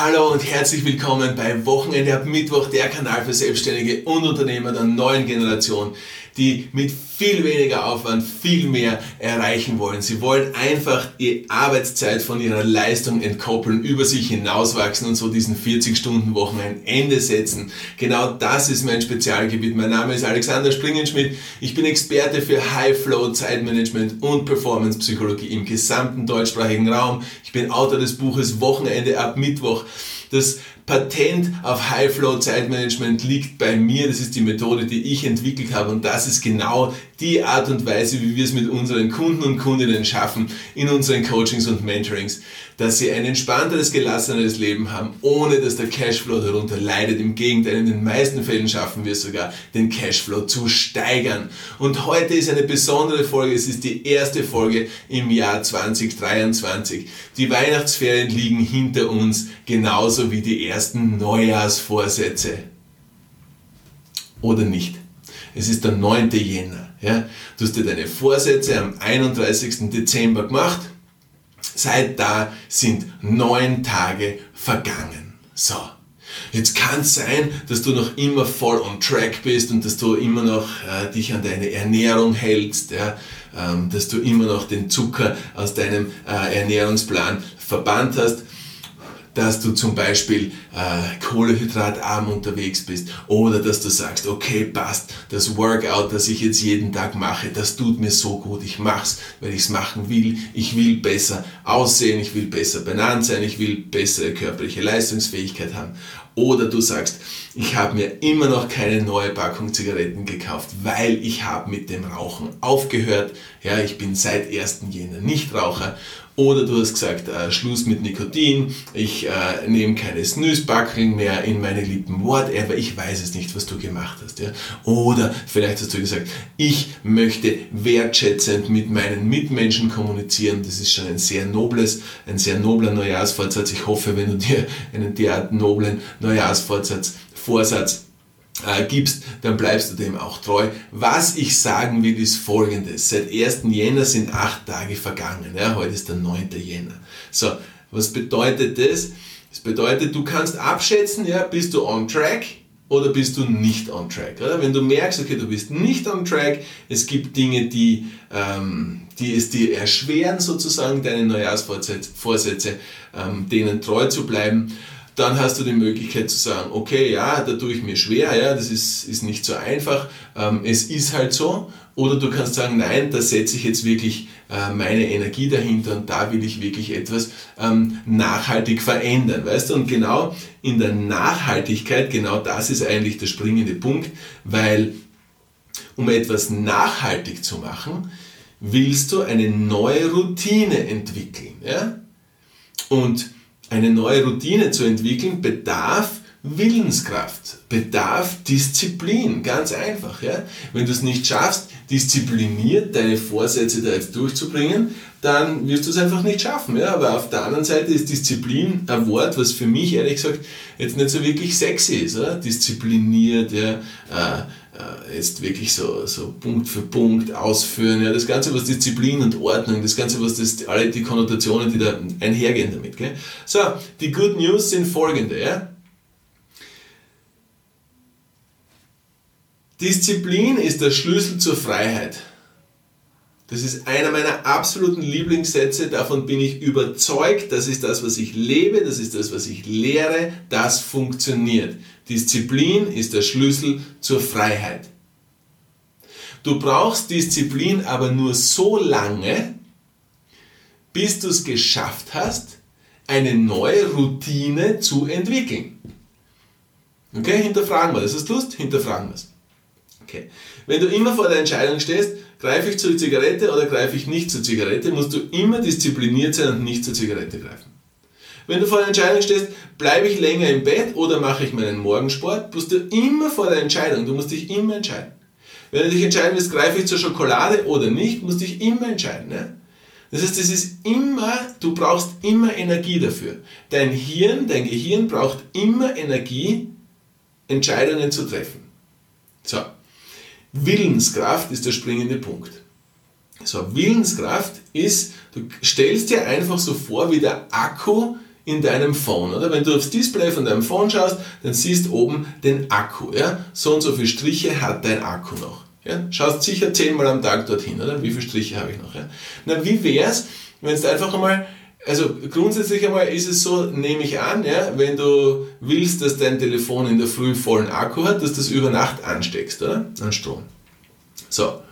Hallo und herzlich willkommen bei Wochenende ab Mittwoch, der Kanal für Selbstständige und Unternehmer der neuen Generation, die mit viel weniger Aufwand viel mehr erreichen wollen. Sie wollen einfach die Arbeitszeit von ihrer Leistung entkoppeln, über sich hinauswachsen und so diesen 40-Stunden-Wochen ein Ende setzen. Genau das ist mein Spezialgebiet. Mein Name ist Alexander Springenschmidt. Ich bin Experte für High-Flow, Zeitmanagement und Performance-Psychologie im gesamten deutschsprachigen Raum. Ich bin Autor des Buches Wochenende ab Mittwoch. Das Patent auf High Flow Zeitmanagement liegt bei mir. Das ist die Methode, die ich entwickelt habe und das ist genau die Art und Weise, wie wir es mit unseren Kunden und Kundinnen schaffen in unseren Coachings und Mentorings, dass sie ein entspannteres, gelasseneres Leben haben, ohne dass der Cashflow darunter leidet. Im Gegenteil, in den meisten Fällen schaffen wir sogar, den Cashflow zu steigern. Und heute ist eine besondere Folge. Es ist die erste Folge im Jahr 2023. Die Weihnachtsferien liegen hinter uns, genauso wie die ersten Neujahrsvorsätze. Oder nicht? Es ist der 9. Jänner. Ja? Du hast dir deine Vorsätze am 31. Dezember gemacht. Seit da sind neun Tage vergangen. So. Jetzt kann es sein, dass du noch immer voll on track bist und dass du immer noch äh, dich an deine Ernährung hältst, ja, ähm, dass du immer noch den Zucker aus deinem äh, Ernährungsplan verbannt hast dass du zum Beispiel äh, kohlehydratarm unterwegs bist oder dass du sagst, okay, passt, das Workout, das ich jetzt jeden Tag mache, das tut mir so gut, ich mach's, weil ich es machen will, ich will besser aussehen, ich will besser benannt sein, ich will bessere körperliche Leistungsfähigkeit haben. Oder du sagst, ich habe mir immer noch keine neue Packung Zigaretten gekauft, weil ich habe mit dem Rauchen aufgehört. Ja, ich bin seit 1. Jänner Nichtraucher oder du hast gesagt, äh, Schluss mit Nikotin, ich äh, nehme keine Snooze-Backeln mehr in meine Lippen, whatever, ich weiß es nicht, was du gemacht hast. Ja? Oder vielleicht hast du gesagt, ich möchte wertschätzend mit meinen Mitmenschen kommunizieren. Das ist schon ein sehr nobles, ein sehr nobler Neujahrsvorsatz. Ich hoffe, wenn du dir einen derart noblen Neujahrsvorsatz Vorsatz äh, gibst, dann bleibst du dem auch treu. Was ich sagen will, ist folgendes. Seit 1. Jänner sind acht Tage vergangen. Ja, heute ist der 9. Jänner. So, was bedeutet das? Das bedeutet, du kannst abschätzen, ja, bist du on track oder bist du nicht on track. Oder? Wenn du merkst, okay, du bist nicht on track, es gibt Dinge, die, ähm, die es dir erschweren, sozusagen deine Neujahrsvorsätze, ähm, denen treu zu bleiben, dann hast du die Möglichkeit zu sagen, okay, ja, da tue ich mir schwer, ja, das ist, ist nicht so einfach, ähm, es ist halt so. Oder du kannst sagen, nein, da setze ich jetzt wirklich äh, meine Energie dahinter und da will ich wirklich etwas ähm, nachhaltig verändern, weißt du? Und genau in der Nachhaltigkeit, genau das ist eigentlich der springende Punkt, weil um etwas nachhaltig zu machen, willst du eine neue Routine entwickeln, ja? Und eine neue Routine zu entwickeln, bedarf Willenskraft, bedarf Disziplin, ganz einfach. Ja? Wenn du es nicht schaffst, diszipliniert deine Vorsätze da jetzt durchzubringen, dann wirst du es einfach nicht schaffen. Ja? Aber auf der anderen Seite ist Disziplin ein Wort, was für mich ehrlich gesagt jetzt nicht so wirklich sexy ist. Oder? Diszipliniert, ja? Äh, jetzt wirklich so, so Punkt für Punkt ausführen. Ja, das Ganze, was Disziplin und Ordnung, das Ganze, was das, alle die Konnotationen, die da einhergehen damit. Gell? So, die Good News sind folgende. Ja? Disziplin ist der Schlüssel zur Freiheit. Das ist einer meiner absoluten Lieblingssätze. Davon bin ich überzeugt. Das ist das, was ich lebe. Das ist das, was ich lehre. Das funktioniert. Disziplin ist der Schlüssel zur Freiheit. Du brauchst Disziplin aber nur so lange, bis du es geschafft hast, eine neue Routine zu entwickeln. Okay, hinterfragen wir das. Hast du Lust? Hinterfragen wir es. Okay. Wenn du immer vor der Entscheidung stehst, greife ich zur Zigarette oder greife ich nicht zur Zigarette, musst du immer diszipliniert sein und nicht zur Zigarette greifen. Wenn du vor der Entscheidung stehst, bleibe ich länger im Bett oder mache ich meinen Morgensport, bist du immer vor der Entscheidung. Du musst dich immer entscheiden. Wenn du dich entscheiden willst, greife ich zur Schokolade oder nicht, musst du dich immer entscheiden. Ne? Das heißt, es ist immer, du brauchst immer Energie dafür. Dein Hirn, dein Gehirn braucht immer Energie, Entscheidungen zu treffen. So. Willenskraft ist der springende Punkt. So, Willenskraft ist, du stellst dir einfach so vor, wie der Akku in deinem Phone, oder? Wenn du aufs Display von deinem Phone schaust, dann siehst oben den Akku, ja? So und so viele Striche hat dein Akku noch. Ja? Schaust sicher zehnmal am Tag dorthin, oder? Wie viele Striche habe ich noch, ja? Na, wie wär's, wenn du einfach einmal also grundsätzlich einmal ist es so, nehme ich an, ja, wenn du willst, dass dein Telefon in der Früh vollen Akku hat, dass du das über Nacht ansteckst, oder? An Strom. So.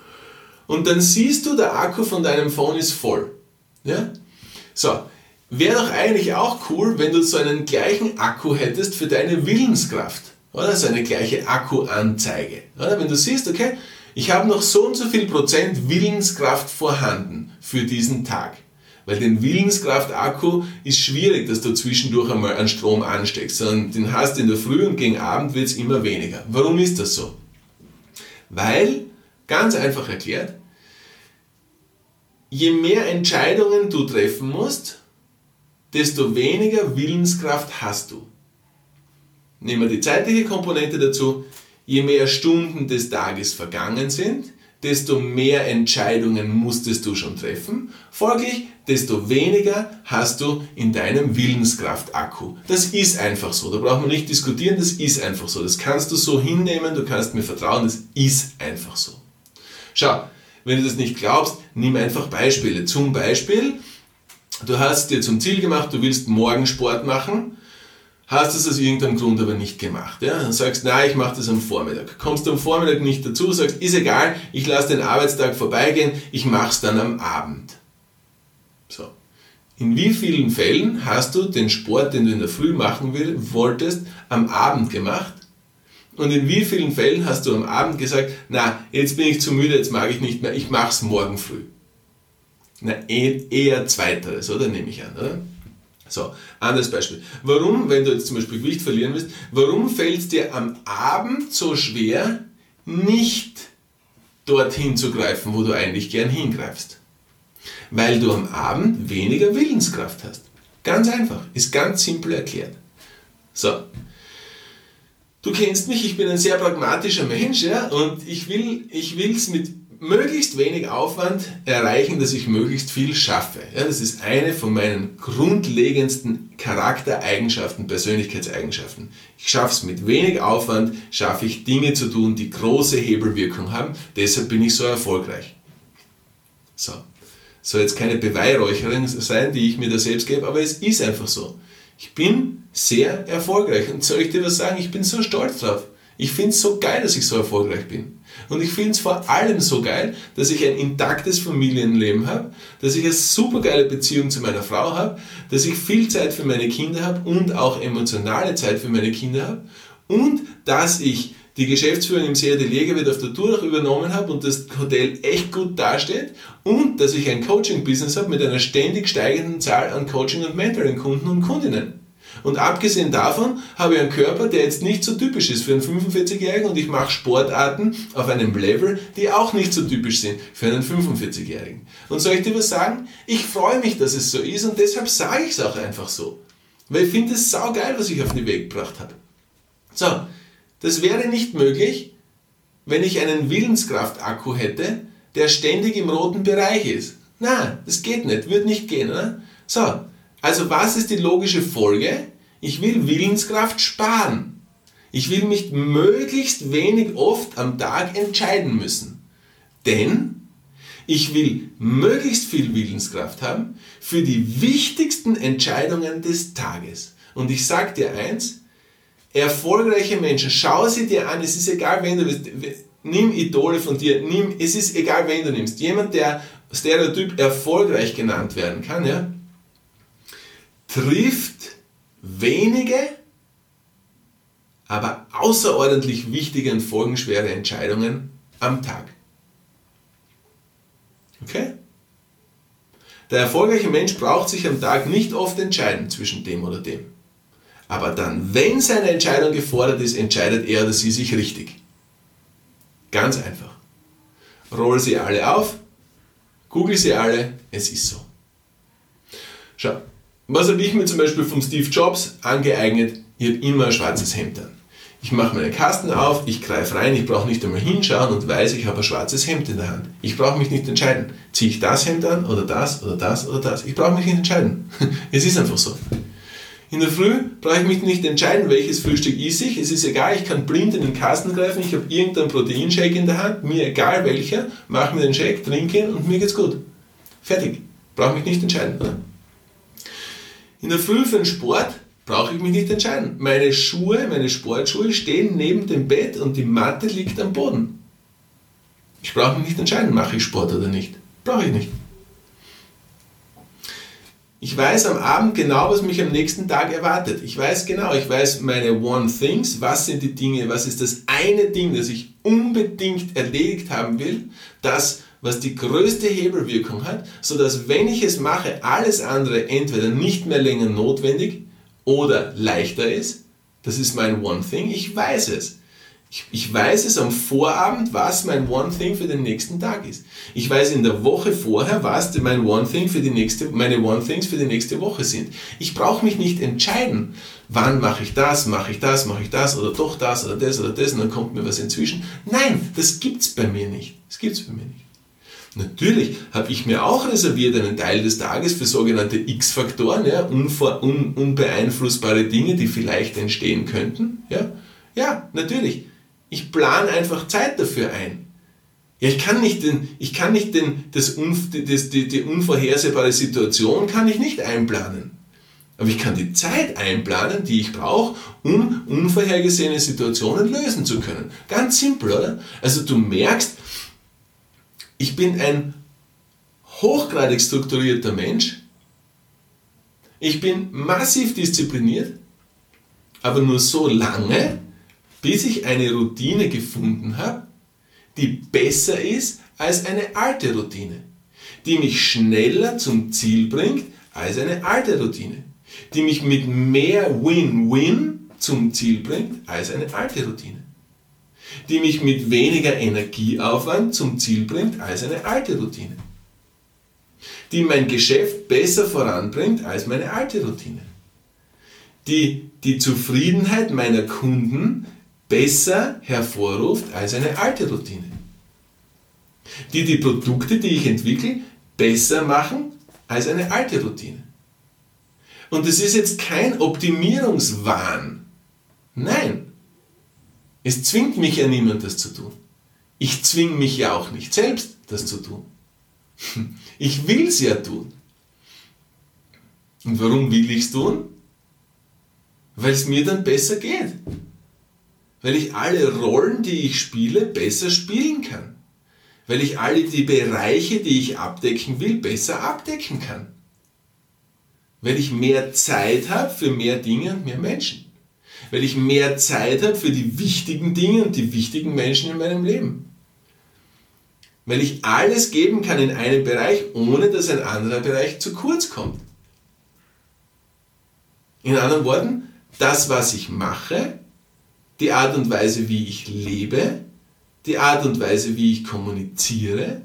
Und dann siehst du, der Akku von deinem Phone ist voll. Ja? So. Wäre doch eigentlich auch cool, wenn du so einen gleichen Akku hättest für deine Willenskraft. Oder? So eine gleiche Akkuanzeige. Oder? Wenn du siehst, okay, ich habe noch so und so viel Prozent Willenskraft vorhanden für diesen Tag. Weil den Willenskraft-Akku ist schwierig, dass du zwischendurch einmal einen Strom ansteckst, sondern den hast du in der Früh und gegen Abend wird es immer weniger. Warum ist das so? Weil, ganz einfach erklärt, je mehr Entscheidungen du treffen musst, desto weniger Willenskraft hast du. Nehmen wir die zeitliche Komponente dazu. Je mehr Stunden des Tages vergangen sind, desto mehr Entscheidungen musstest du schon treffen. Folglich, desto weniger hast du in deinem Willenskraft-Akku. Das ist einfach so. Da braucht man nicht diskutieren, das ist einfach so. Das kannst du so hinnehmen, du kannst mir vertrauen, das ist einfach so. Schau, wenn du das nicht glaubst, nimm einfach Beispiele. Zum Beispiel, du hast dir zum Ziel gemacht, du willst morgen Sport machen hast es aus irgendeinem Grund aber nicht gemacht. Ja? Dann sagst, nein, ich mache das am Vormittag. Kommst du am Vormittag nicht dazu, sagst, ist egal, ich lasse den Arbeitstag vorbeigehen, ich mache es dann am Abend. So. In wie vielen Fällen hast du den Sport, den du in der Früh machen will, wolltest, am Abend gemacht? Und in wie vielen Fällen hast du am Abend gesagt, na, jetzt bin ich zu müde, jetzt mag ich nicht mehr, ich mache es morgen früh? Na, eh, eher zweiteres, oder? Nehme ich an, oder? So, anderes Beispiel. Warum, wenn du jetzt zum Beispiel Gewicht verlieren willst, warum fällt es dir am Abend so schwer, nicht dorthin zu greifen, wo du eigentlich gern hingreifst? Weil du am Abend weniger Willenskraft hast. Ganz einfach, ist ganz simpel erklärt. So, du kennst mich, ich bin ein sehr pragmatischer Mensch, ja, und ich will es mit möglichst wenig Aufwand erreichen, dass ich möglichst viel schaffe. Ja, das ist eine von meinen grundlegendsten Charaktereigenschaften, Persönlichkeitseigenschaften. Ich schaffe es mit wenig Aufwand, schaffe ich Dinge zu tun, die große Hebelwirkung haben. Deshalb bin ich so erfolgreich. So. Soll jetzt keine Beweihräucherung sein, die ich mir da selbst gebe, aber es ist einfach so. Ich bin sehr erfolgreich und soll ich dir was sagen? Ich bin so stolz drauf. Ich finde es so geil, dass ich so erfolgreich bin. Und ich finde es vor allem so geil, dass ich ein intaktes Familienleben habe, dass ich eine super geile Beziehung zu meiner Frau habe, dass ich viel Zeit für meine Kinder habe und auch emotionale Zeit für meine Kinder habe und dass ich die Geschäftsführung im CADL wird auf der Tour übernommen habe und das Hotel echt gut dasteht und dass ich ein Coaching-Business habe mit einer ständig steigenden Zahl an Coaching- und Mentoring-Kunden und Kundinnen. Und abgesehen davon habe ich einen Körper, der jetzt nicht so typisch ist für einen 45-Jährigen und ich mache Sportarten auf einem Level, die auch nicht so typisch sind für einen 45-Jährigen. Und soll ich dir was sagen? Ich freue mich, dass es so ist und deshalb sage ich es auch einfach so. Weil ich finde es saugeil, was ich auf den Weg gebracht habe. So, das wäre nicht möglich, wenn ich einen Willenskraft-Akku hätte, der ständig im roten Bereich ist. Na, das geht nicht, wird nicht gehen, oder? So, also was ist die logische Folge? Ich will Willenskraft sparen. Ich will mich möglichst wenig oft am Tag entscheiden müssen. Denn ich will möglichst viel Willenskraft haben für die wichtigsten Entscheidungen des Tages. Und ich sage dir eins, erfolgreiche Menschen, schau sie dir an, es ist egal, wen du bist, nimm Idole von dir, nimm, es ist egal, wen du nimmst. Jemand, der Stereotyp erfolgreich genannt werden kann, ja, trifft wenige, aber außerordentlich wichtige und folgenschwere Entscheidungen am Tag. Okay? Der erfolgreiche Mensch braucht sich am Tag nicht oft entscheiden zwischen dem oder dem. Aber dann, wenn seine Entscheidung gefordert ist, entscheidet er oder sie sich richtig. Ganz einfach. Roll sie alle auf, google sie alle, es ist so. Schau, was habe ich mir zum Beispiel von Steve Jobs angeeignet? Ich habe immer ein schwarzes Hemd an. Ich mache meinen Kasten auf, ich greife rein, ich brauche nicht einmal hinschauen und weiß, ich habe ein schwarzes Hemd in der Hand. Ich brauche mich nicht entscheiden. Ziehe ich das Hemd an oder das oder das oder das? Ich brauche mich nicht entscheiden. es ist einfach so. In der Früh brauche ich mich nicht entscheiden, welches Frühstück esse ich. Es ist egal, ich kann blind in den Kasten greifen, ich habe irgendeinen Proteinshake in der Hand, mir egal welcher, mache mir den Shake, trinke ihn und mir geht's gut. Fertig. Brauche mich nicht entscheiden. Oder? In der Früh für den Sport brauche ich mich nicht entscheiden. Meine Schuhe, meine Sportschuhe stehen neben dem Bett und die Matte liegt am Boden. Ich brauche mich nicht entscheiden, mache ich Sport oder nicht. Brauche ich nicht. Ich weiß am Abend genau, was mich am nächsten Tag erwartet. Ich weiß genau, ich weiß meine One Things, was sind die Dinge, was ist das eine Ding, das ich unbedingt erledigt haben will, das, was die größte Hebelwirkung hat, sodass wenn ich es mache, alles andere entweder nicht mehr länger notwendig oder leichter ist. Das ist mein One Thing, ich weiß es. Ich, ich, weiß es am Vorabend, was mein One Thing für den nächsten Tag ist. Ich weiß in der Woche vorher, was mein One Thing für die nächste, meine One Things für die nächste Woche sind. Ich brauche mich nicht entscheiden, wann mache ich das, mache ich das, mache ich das oder doch das oder das oder das und dann kommt mir was inzwischen. Nein, das gibt's bei mir nicht. Das gibt's bei mir nicht. Natürlich habe ich mir auch reserviert einen Teil des Tages für sogenannte X-Faktoren, ja, un, unbeeinflussbare Dinge, die vielleicht entstehen könnten. Ja, ja natürlich ich plane einfach Zeit dafür ein. Ja, ich kann nicht, den, ich kann nicht den, das, das, die, die unvorhersehbare Situation kann ich nicht einplanen. Aber ich kann die Zeit einplanen, die ich brauche, um unvorhergesehene Situationen lösen zu können. Ganz simpel, oder? Also du merkst, ich bin ein hochgradig strukturierter Mensch. Ich bin massiv diszipliniert, aber nur so lange, bis ich eine Routine gefunden habe, die besser ist als eine alte Routine, die mich schneller zum Ziel bringt als eine alte Routine, die mich mit mehr Win-Win zum Ziel bringt als eine alte Routine, die mich mit weniger Energieaufwand zum Ziel bringt als eine alte Routine, die mein Geschäft besser voranbringt als meine alte Routine, die die Zufriedenheit meiner Kunden besser hervorruft als eine alte Routine. Die die Produkte, die ich entwickle, besser machen als eine alte Routine. Und es ist jetzt kein Optimierungswahn. Nein. Es zwingt mich ja niemand, das zu tun. Ich zwinge mich ja auch nicht selbst, das zu tun. Ich will es ja tun. Und warum will ich es tun? Weil es mir dann besser geht weil ich alle Rollen, die ich spiele, besser spielen kann. Weil ich alle die Bereiche, die ich abdecken will, besser abdecken kann. Weil ich mehr Zeit habe für mehr Dinge und mehr Menschen. Weil ich mehr Zeit habe für die wichtigen Dinge und die wichtigen Menschen in meinem Leben. Weil ich alles geben kann in einem Bereich, ohne dass ein anderer Bereich zu kurz kommt. In anderen Worten, das, was ich mache, die Art und Weise, wie ich lebe, die Art und Weise, wie ich kommuniziere,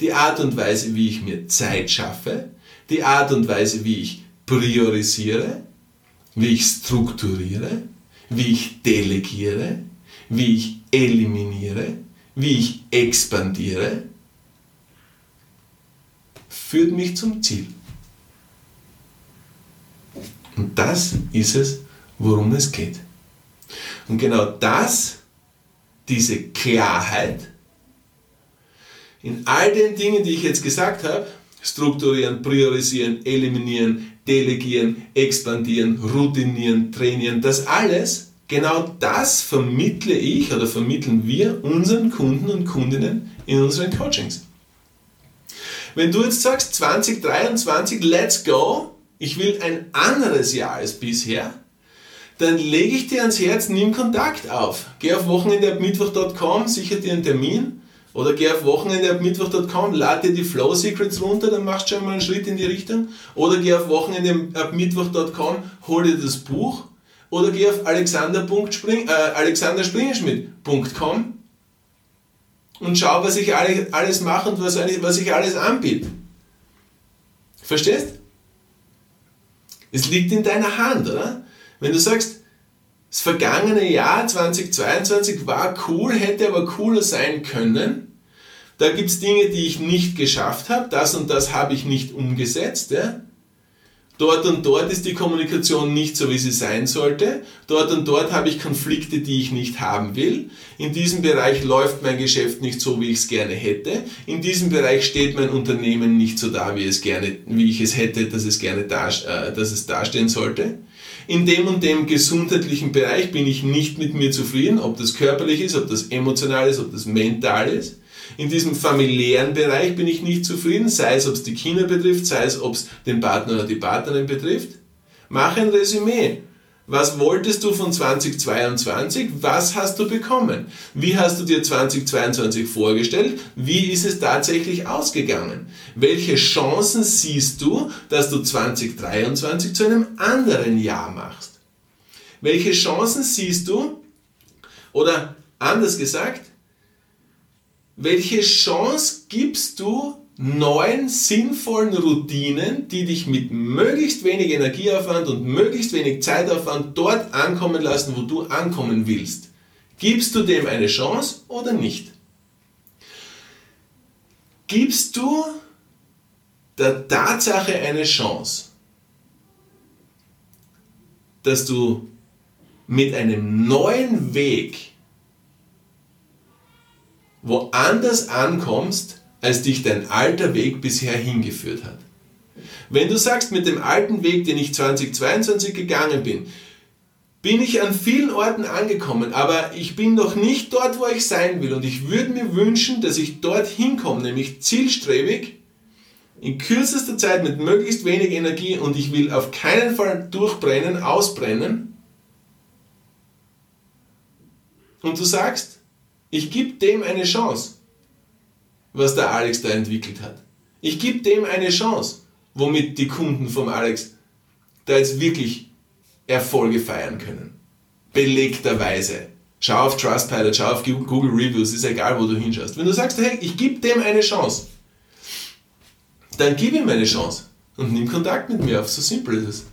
die Art und Weise, wie ich mir Zeit schaffe, die Art und Weise, wie ich priorisiere, wie ich strukturiere, wie ich delegiere, wie ich eliminiere, wie ich expandiere, führt mich zum Ziel. Und das ist es, worum es geht. Und genau das, diese Klarheit, in all den Dingen, die ich jetzt gesagt habe, strukturieren, priorisieren, eliminieren, delegieren, expandieren, routinieren, trainieren, das alles, genau das vermittle ich oder vermitteln wir unseren Kunden und Kundinnen in unseren Coachings. Wenn du jetzt sagst 2023, let's go, ich will ein anderes Jahr als bisher, dann lege ich dir ans Herz, nimm Kontakt auf. Geh auf wochenendeabmittwoch.com, sicher dir einen Termin. Oder geh auf wochenendeabmittwoch.com, lade dir die Flow Secrets runter, dann machst du schon mal einen Schritt in die Richtung. Oder geh auf wochenendeabmittwoch.com, hol dir das Buch. Oder geh auf alexander.spring, äh, und schau, was ich alles mache und was, was ich alles anbiete. Verstehst? Es liegt in deiner Hand, oder? Wenn du sagst, das vergangene Jahr 2022 war cool, hätte aber cooler sein können, da gibt es Dinge, die ich nicht geschafft habe, das und das habe ich nicht umgesetzt, ja? Dort und dort ist die Kommunikation nicht so, wie sie sein sollte. Dort und dort habe ich Konflikte, die ich nicht haben will. In diesem Bereich läuft mein Geschäft nicht so, wie ich es gerne hätte. In diesem Bereich steht mein Unternehmen nicht so da, wie, es gerne, wie ich es hätte, dass es gerne da, äh, dass es dastehen sollte. In dem und dem gesundheitlichen Bereich bin ich nicht mit mir zufrieden, ob das körperlich ist, ob das emotional ist, ob das mental ist. In diesem familiären Bereich bin ich nicht zufrieden, sei es, ob es die Kinder betrifft, sei es, ob es den Partner oder die Partnerin betrifft. Mach ein Resümee. Was wolltest du von 2022? Was hast du bekommen? Wie hast du dir 2022 vorgestellt? Wie ist es tatsächlich ausgegangen? Welche Chancen siehst du, dass du 2023 zu einem anderen Jahr machst? Welche Chancen siehst du, oder anders gesagt, welche Chance gibst du neuen sinnvollen Routinen, die dich mit möglichst wenig Energieaufwand und möglichst wenig Zeitaufwand dort ankommen lassen, wo du ankommen willst? Gibst du dem eine Chance oder nicht? Gibst du der Tatsache eine Chance, dass du mit einem neuen Weg woanders ankommst, als dich dein alter Weg bisher hingeführt hat. Wenn du sagst, mit dem alten Weg, den ich 2022 gegangen bin, bin ich an vielen Orten angekommen, aber ich bin noch nicht dort, wo ich sein will. Und ich würde mir wünschen, dass ich dort hinkomme, nämlich zielstrebig, in kürzester Zeit mit möglichst wenig Energie und ich will auf keinen Fall durchbrennen, ausbrennen. Und du sagst, ich gebe dem eine Chance, was der Alex da entwickelt hat. Ich gebe dem eine Chance, womit die Kunden vom Alex da jetzt wirklich Erfolge feiern können. Belegterweise. Schau auf Trustpilot, schau auf Google Reviews, ist egal, wo du hinschaust. Wenn du sagst, hey, ich gebe dem eine Chance, dann gib ihm eine Chance und nimm Kontakt mit mir auf. So simpel ist es.